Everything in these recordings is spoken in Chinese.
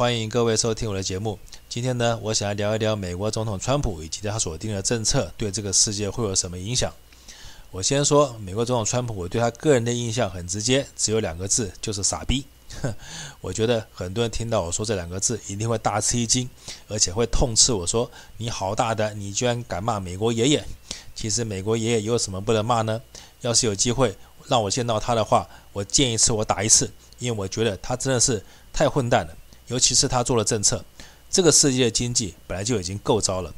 欢迎各位收听我的节目。今天呢，我想要聊一聊美国总统川普以及他所定的政策对这个世界会有什么影响。我先说美国总统川普，我对他个人的印象很直接，只有两个字，就是傻逼。我觉得很多人听到我说这两个字，一定会大吃一惊，而且会痛斥我说：“你好大胆，你居然敢骂美国爷爷！”其实美国爷爷有什么不能骂呢？要是有机会让我见到他的话，我见一次我打一次，因为我觉得他真的是太混蛋了。尤其是他做了政策，这个世界的经济本来就已经够糟了，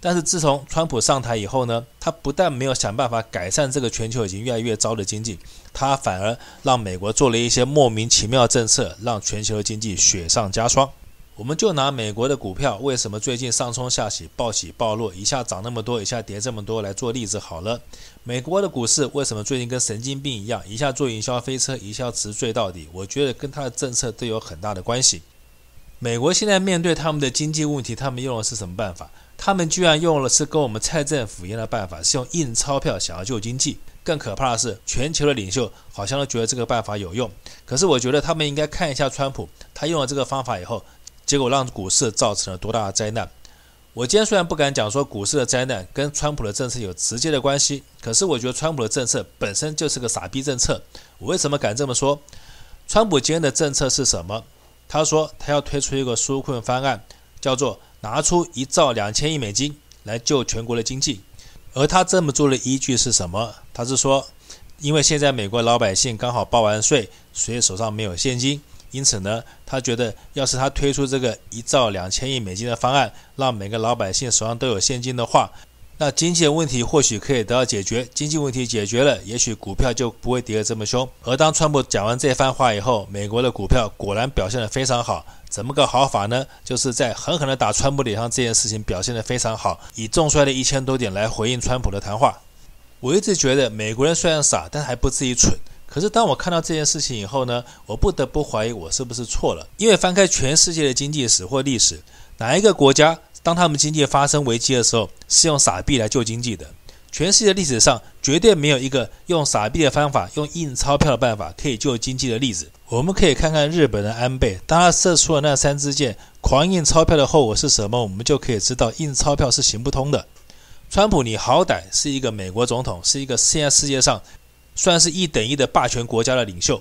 但是自从川普上台以后呢，他不但没有想办法改善这个全球已经越来越糟的经济，他反而让美国做了一些莫名其妙的政策，让全球的经济雪上加霜。我们就拿美国的股票为什么最近上冲下洗、暴起暴落，一下涨那么多，一下跌这么多来做例子好了。美国的股市为什么最近跟神经病一样，一下坐云霄飞车，一下直坠到底？我觉得跟他的政策都有很大的关系。美国现在面对他们的经济问题，他们用的是什么办法？他们居然用的是跟我们蔡政府一样的办法，是用印钞票想要救经济。更可怕的是，全球的领袖好像都觉得这个办法有用。可是我觉得他们应该看一下川普，他用了这个方法以后，结果让股市造成了多大的灾难。我今天虽然不敢讲说股市的灾难跟川普的政策有直接的关系，可是我觉得川普的政策本身就是个傻逼政策。我为什么敢这么说？川普今天的政策是什么？他说他要推出一个纾困方案，叫做拿出一兆两千亿美金来救全国的经济。而他这么做的依据是什么？他是说，因为现在美国老百姓刚好报完税，所以手上没有现金，因此呢，他觉得要是他推出这个一兆两千亿美金的方案，让每个老百姓手上都有现金的话。那经济的问题或许可以得到解决，经济问题解决了，也许股票就不会跌得这么凶。而当川普讲完这番话以后，美国的股票果然表现得非常好。怎么个好法呢？就是在狠狠地打川普脸上这件事情表现得非常好，以重摔的一千多点来回应川普的谈话。我一直觉得美国人虽然傻，但还不至于蠢。可是当我看到这件事情以后呢，我不得不怀疑我是不是错了。因为翻开全世界的经济史或历史，哪一个国家？当他们经济发生危机的时候，是用傻币来救经济的。全世界历史上绝对没有一个用傻币的方法、用印钞票的办法可以救经济的例子。我们可以看看日本的安倍，当他射出了那三支箭，狂印钞票的后果是什么？我们就可以知道印钞票是行不通的。川普，你好歹是一个美国总统，是一个现在世界上算是一等一的霸权国家的领袖，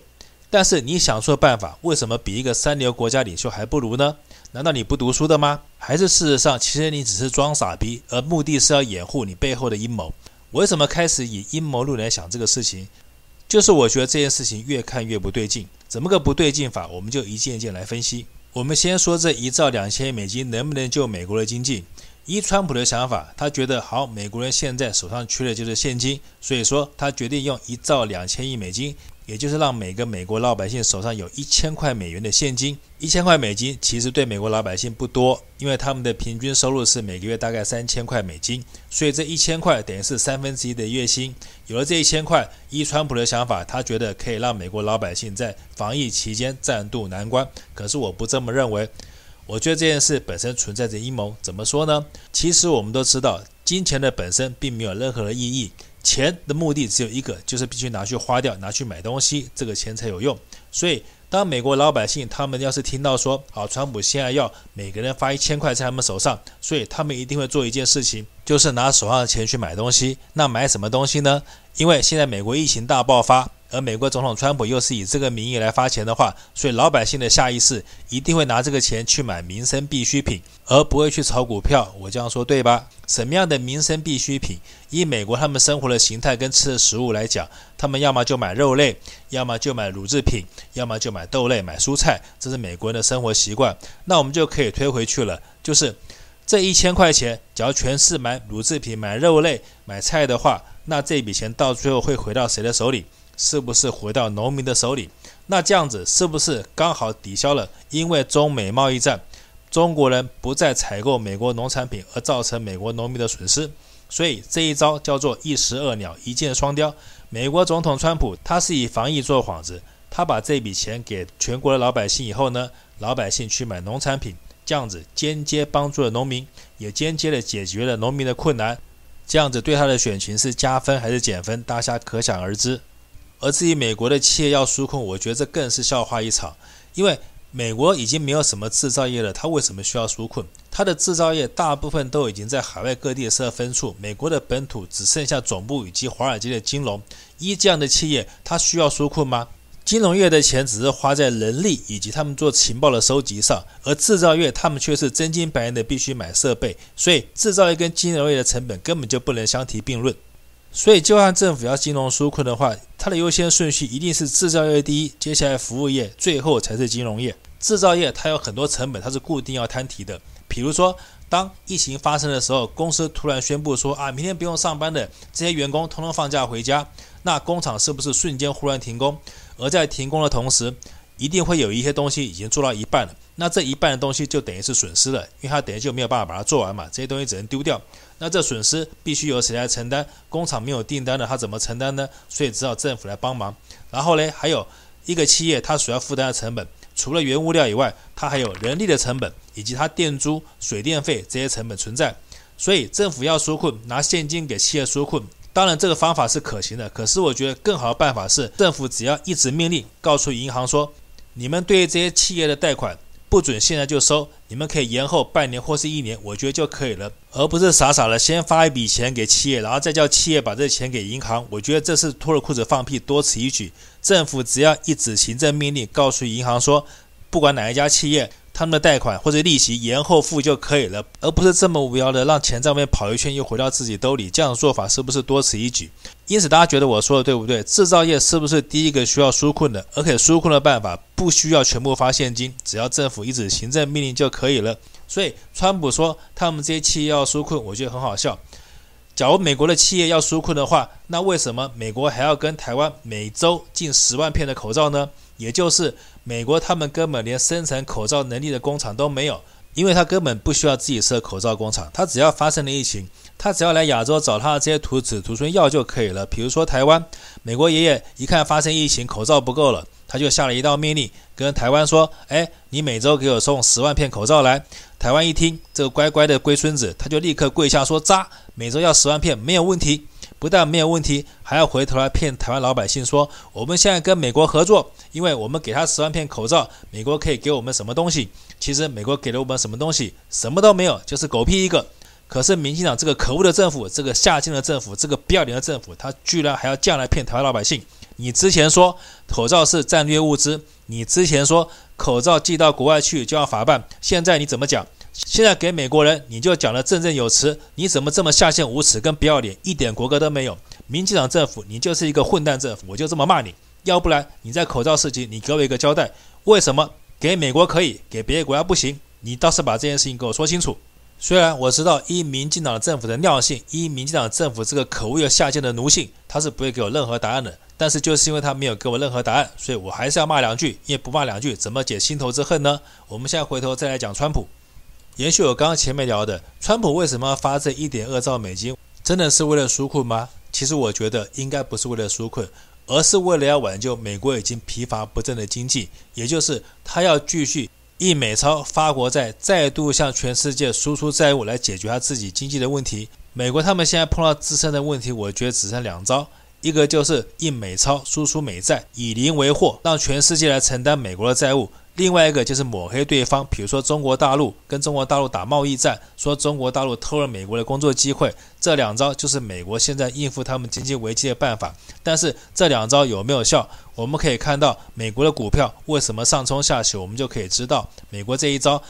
但是你想出的办法，为什么比一个三流国家领袖还不如呢？难道你不读书的吗？还是事实上，其实你只是装傻逼，而目的是要掩护你背后的阴谋？为什么开始以阴谋论来想这个事情？就是我觉得这件事情越看越不对劲。怎么个不对劲法？我们就一件一件来分析。我们先说这一兆两千亿美金能不能救美国的经济？依川普的想法，他觉得好，美国人现在手上缺的就是现金，所以说他决定用一兆两千亿美金。也就是让每个美国老百姓手上有一千块美元的现金，一千块美金其实对美国老百姓不多，因为他们的平均收入是每个月大概三千块美金，所以这一千块等于是三分之一的月薪。有了这一千块，依川普的想法，他觉得可以让美国老百姓在防疫期间暂渡难关。可是我不这么认为，我觉得这件事本身存在着阴谋。怎么说呢？其实我们都知道，金钱的本身并没有任何的意义。钱的目的只有一个，就是必须拿去花掉，拿去买东西，这个钱才有用。所以，当美国老百姓他们要是听到说，好，川普现在要每个人发一千块在他们手上，所以他们一定会做一件事情，就是拿手上的钱去买东西。那买什么东西呢？因为现在美国疫情大爆发。而美国总统川普又是以这个名义来发钱的话，所以老百姓的下意识一定会拿这个钱去买民生必需品，而不会去炒股票。我这样说对吧？什么样的民生必需品？以美国他们生活的形态跟吃的食物来讲，他们要么就买肉类，要么就买乳制品，要么就买豆类、买蔬菜，这是美国人的生活习惯。那我们就可以推回去了，就是这一千块钱，只要全是买乳制品、买肉类、买菜的话，那这笔钱到最后会回到谁的手里？是不是回到农民的手里？那这样子是不是刚好抵消了因为中美贸易战，中国人不再采购美国农产品而造成美国农民的损失？所以这一招叫做一石二鸟，一箭双雕。美国总统川普他是以防疫做幌子，他把这笔钱给全国的老百姓以后呢，老百姓去买农产品，这样子间接帮助了农民，也间接的解决了农民的困难。这样子对他的选情是加分还是减分？大家可想而知。而至于美国的企业要纾困，我觉得这更是笑话一场。因为美国已经没有什么制造业了，它为什么需要纾困？它的制造业大部分都已经在海外各地设分处，美国的本土只剩下总部以及华尔街的金融。一这样的企业，它需要纾困吗？金融业的钱只是花在人力以及他们做情报的收集上，而制造业他们却是真金白银的必须买设备，所以制造业跟金融业的成本根本就不能相提并论。所以，就算政府要金融纾困的话，它的优先顺序一定是制造业第一，接下来服务业，最后才是金融业。制造业它有很多成本，它是固定要摊提的。比如说，当疫情发生的时候，公司突然宣布说啊，明天不用上班的这些员工通通放假回家，那工厂是不是瞬间忽然停工？而在停工的同时，一定会有一些东西已经做到一半了，那这一半的东西就等于是损失了，因为它等于就没有办法把它做完嘛，这些东西只能丢掉。那这损失必须由谁来承担？工厂没有订单的，他怎么承担呢？所以只好政府来帮忙。然后呢，还有一个企业，它所要负担的成本，除了原物料以外，它还有人力的成本，以及它电租、水电费这些成本存在。所以政府要纾困，拿现金给企业纾困。当然，这个方法是可行的。可是，我觉得更好的办法是，政府只要一纸命令，告诉银行说，你们对这些企业的贷款不准现在就收，你们可以延后半年或是一年，我觉得就可以了，而不是傻傻的先发一笔钱给企业，然后再叫企业把这钱给银行。我觉得这是脱了裤子放屁，多此一举。政府只要一纸行政命令，告诉银行说，不管哪一家企业。他们的贷款或者利息延后付就可以了，而不是这么无聊的让钱在外面跑一圈又回到自己兜里。这样的做法是不是多此一举？因此，大家觉得我说的对不对？制造业是不是第一个需要纾困的？而且纾困的办法不需要全部发现金，只要政府一纸行政命令就可以了。所以，川普说他们这些企业要纾困，我觉得很好笑。假如美国的企业要纾困的话，那为什么美国还要跟台湾每周进十万片的口罩呢？也就是美国他们根本连生产口罩能力的工厂都没有，因为他根本不需要自己设口罩工厂，他只要发生了疫情，他只要来亚洲找他的这些徒子徒孙要就可以了。比如说台湾，美国爷爷一看发生疫情，口罩不够了，他就下了一道命令，跟台湾说：“哎，你每周给我送十万片口罩来。”台湾一听，这个乖乖的龟孙子，他就立刻跪下说：“扎，每周要十万片，没有问题。”不但没有问题，还要回头来骗台湾老百姓说，我们现在跟美国合作，因为我们给他十万片口罩，美国可以给我们什么东西？其实美国给了我们什么东西？什么都没有，就是狗屁一个。可是民进党这个可恶的政府，这个下贱的政府，这个不要脸的政府，他居然还要这样来骗台湾老百姓。你之前说口罩是战略物资，你之前说口罩寄到国外去就要法办，现在你怎么讲？现在给美国人，你就讲得振振有词，你怎么这么下贱无耻跟不要脸，一点国格都没有？民进党政府，你就是一个混蛋政府，我就这么骂你。要不然你在口罩事情，你给我一个交代，为什么给美国可以，给别的国家不行？你倒是把这件事情给我说清楚。虽然我知道，依民进党政府的尿性，依民进党政府这个可恶又下贱的奴性，他是不会给我任何答案的。但是就是因为他没有给我任何答案，所以我还是要骂两句，因为不骂两句，怎么解心头之恨呢？我们现在回头再来讲川普。延续我刚刚前面聊的，川普为什么要发这一点二兆美金？真的是为了纾困吗？其实我觉得应该不是为了纾困，而是为了要挽救美国已经疲乏不振的经济，也就是他要继续印美钞发国债，再度向全世界输出债务来解决他自己经济的问题。美国他们现在碰到自身的问题，我觉得只剩两招，一个就是印美钞输出美债，以邻为货，让全世界来承担美国的债务。另外一个就是抹黑对方，比如说中国大陆跟中国大陆打贸易战，说中国大陆偷了美国的工作机会，这两招就是美国现在应付他们经济危机的办法。但是这两招有没有效？我们可以看到美国的股票为什么上冲下起，我们就可以知道美国这一招。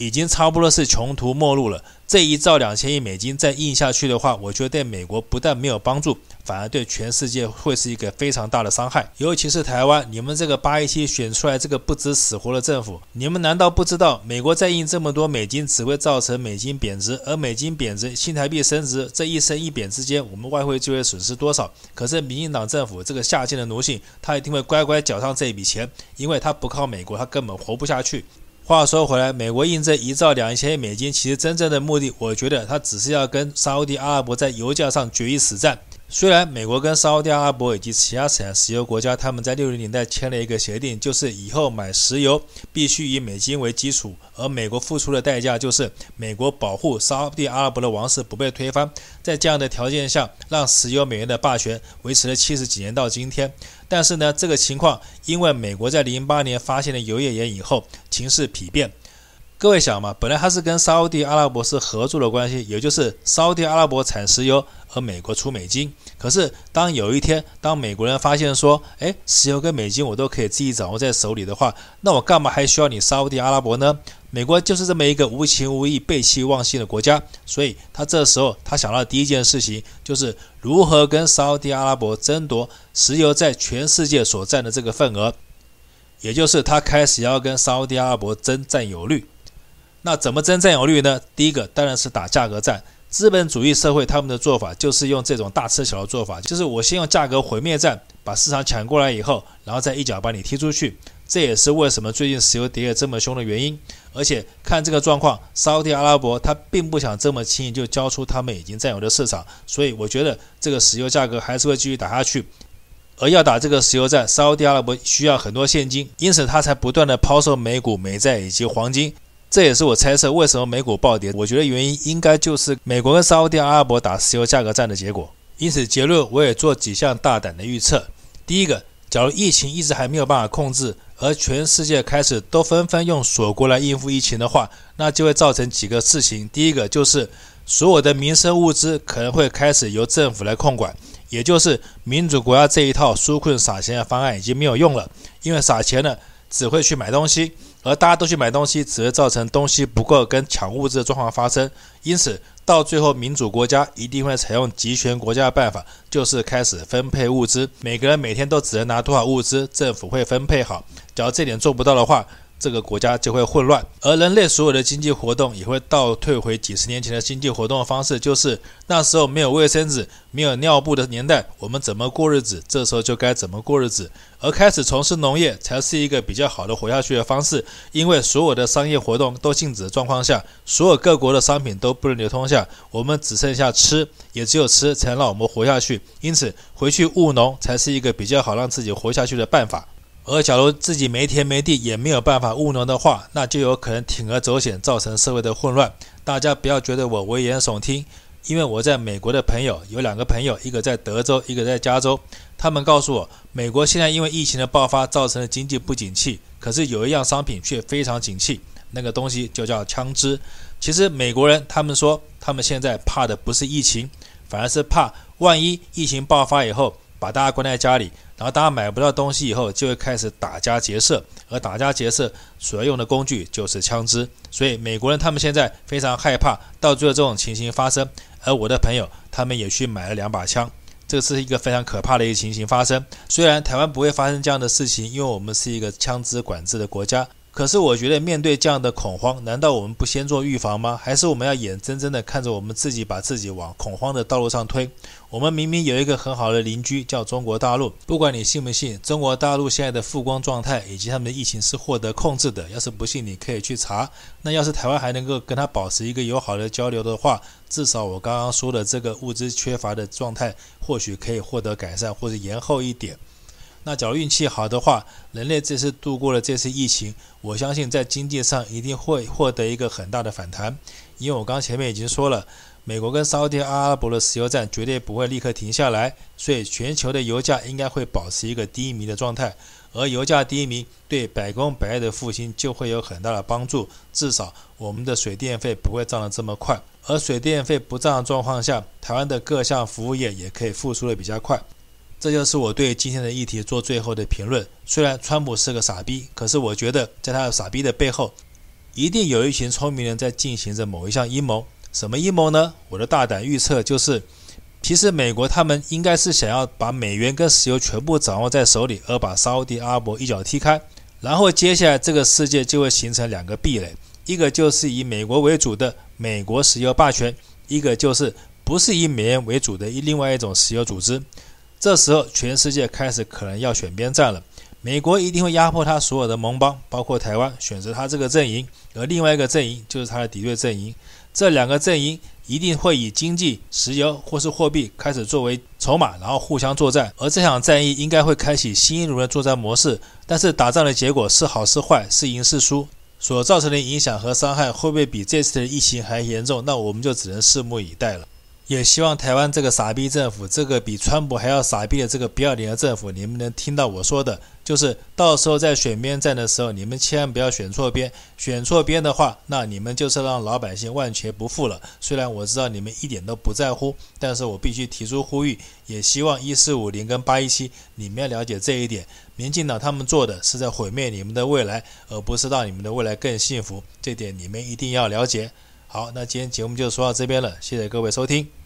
已经差不多是穷途末路了。这一兆两千亿美金再印下去的话，我觉得对美国不但没有帮助，反而对全世界会是一个非常大的伤害。尤其是台湾，你们这个八一七选出来这个不知死活的政府，你们难道不知道美国再印这么多美金只会造成美金贬值，而美金贬值，新台币升值，这一升一贬之间，我们外汇就会损失多少？可是民进党政府这个下贱的奴性，他一定会乖乖缴上这笔钱，因为他不靠美国，他根本活不下去。话说回来，美国印这一兆两千亿美金，其实真正的目的，我觉得它只是要跟沙乌地阿拉伯在油价上决一死战。虽然美国跟沙特阿拉伯以及其他产石油国家，他们在六零年代签了一个协定，就是以后买石油必须以美金为基础，而美国付出的代价就是美国保护沙特阿拉伯的王室不被推翻。在这样的条件下，让石油美元的霸权维持了七十几年到今天。但是呢，这个情况因为美国在零八年发现了油页岩以后，情势丕变。各位想嘛，本来它是跟沙特阿拉伯是合作的关系，也就是沙特阿拉伯产石油，而美国出美金。可是当有一天，当美国人发现说，哎，石油跟美金我都可以自己掌握在手里的话，那我干嘛还需要你沙特阿拉伯呢？美国就是这么一个无情无义、背弃忘性的国家，所以他这时候他想到的第一件事情就是如何跟沙特阿拉伯争夺石油在全世界所占的这个份额，也就是他开始要跟沙特阿拉伯争占有率。那怎么争占有率呢？第一个当然是打价格战。资本主义社会他们的做法就是用这种大吃小的做法，就是我先用价格毁灭战把市场抢过来以后，然后再一脚把你踢出去。这也是为什么最近石油跌得这么凶的原因。而且看这个状况，沙特阿拉伯他并不想这么轻易就交出他们已经占有的市场，所以我觉得这个石油价格还是会继续打下去。而要打这个石油战，沙特阿拉伯需要很多现金，因此他才不断地抛售美股、美债以及黄金。这也是我猜测为什么美股暴跌。我觉得原因应该就是美国跟沙特阿拉伯打石油价格战的结果。因此结论我也做几项大胆的预测。第一个，假如疫情一直还没有办法控制，而全世界开始都纷纷用锁国来应付疫情的话，那就会造成几个事情。第一个就是所有的民生物资可能会开始由政府来控管，也就是民主国家这一套纾困撒钱的方案已经没有用了，因为撒钱呢只会去买东西。而大家都去买东西，只会造成东西不够跟抢物资的状况发生。因此，到最后，民主国家一定会采用集权国家的办法，就是开始分配物资。每个人每天都只能拿多少物资，政府会分配好。假如这点做不到的话，这个国家就会混乱，而人类所有的经济活动也会倒退回几十年前的经济活动的方式，就是那时候没有卫生纸、没有尿布的年代，我们怎么过日子，这时候就该怎么过日子。而开始从事农业才是一个比较好的活下去的方式，因为所有的商业活动都静止的状况下，所有各国的商品都不能流通下，我们只剩下吃，也只有吃才能让我们活下去。因此，回去务农才是一个比较好让自己活下去的办法。而假如自己没田没地，也没有办法务农的话，那就有可能铤而走险，造成社会的混乱。大家不要觉得我危言耸听，因为我在美国的朋友有两个朋友，一个在德州，一个在加州。他们告诉我，美国现在因为疫情的爆发，造成了经济不景气，可是有一样商品却非常景气，那个东西就叫枪支。其实美国人他们说，他们现在怕的不是疫情，反而是怕万一疫情爆发以后，把大家关在家里。然后大家买不到东西以后，就会开始打家劫舍，而打家劫舍所要用的工具就是枪支。所以美国人他们现在非常害怕，到最后这种情形发生。而我的朋友他们也去买了两把枪，这是一个非常可怕的一个情形发生。虽然台湾不会发生这样的事情，因为我们是一个枪支管制的国家。可是我觉得，面对这样的恐慌，难道我们不先做预防吗？还是我们要眼睁睁地看着我们自己把自己往恐慌的道路上推？我们明明有一个很好的邻居叫中国大陆，不管你信不信，中国大陆现在的复工状态以及他们的疫情是获得控制的。要是不信，你可以去查。那要是台湾还能够跟他保持一个友好的交流的话，至少我刚刚说的这个物资缺乏的状态，或许可以获得改善，或者延后一点。那假如运气好的话，人类这次度过了这次疫情，我相信在经济上一定会获得一个很大的反弹。因为我刚前面已经说了，美国跟沙特阿拉伯的石油战绝对不会立刻停下来，所以全球的油价应该会保持一个低迷的状态。而油价低迷对百工百业的复兴就会有很大的帮助，至少我们的水电费不会涨得这么快。而水电费不涨的状况下，台湾的各项服务业也可以复苏得比较快。这就是我对今天的议题做最后的评论。虽然川普是个傻逼，可是我觉得在他的傻逼的背后，一定有一群聪明人在进行着某一项阴谋。什么阴谋呢？我的大胆预测就是，其实美国他们应该是想要把美元跟石油全部掌握在手里，而把沙特阿伯一脚踢开。然后接下来这个世界就会形成两个壁垒，一个就是以美国为主的美国石油霸权，一个就是不是以美元为主的另外一种石油组织。这时候，全世界开始可能要选边站了。美国一定会压迫他所有的盟邦，包括台湾，选择他这个阵营；而另外一个阵营就是他的敌对阵营。这两个阵营一定会以经济、石油或是货币开始作为筹码，然后互相作战。而这场战役应该会开启新一轮的作战模式。但是打仗的结果是好是坏，是赢是输，所造成的影响和伤害会不会比这次的疫情还严重？那我们就只能拭目以待了。也希望台湾这个傻逼政府，这个比川普还要傻逼的这个不要脸的政府，你们能听到我说的，就是到时候在选边站的时候，你们千万不要选错边，选错边的话，那你们就是让老百姓万劫不复了。虽然我知道你们一点都不在乎，但是我必须提出呼吁，也希望一四五零跟八一七你们要了解这一点，民进党他们做的是在毁灭你们的未来，而不是让你们的未来更幸福，这点你们一定要了解。好，那今天节目就说到这边了，谢谢各位收听。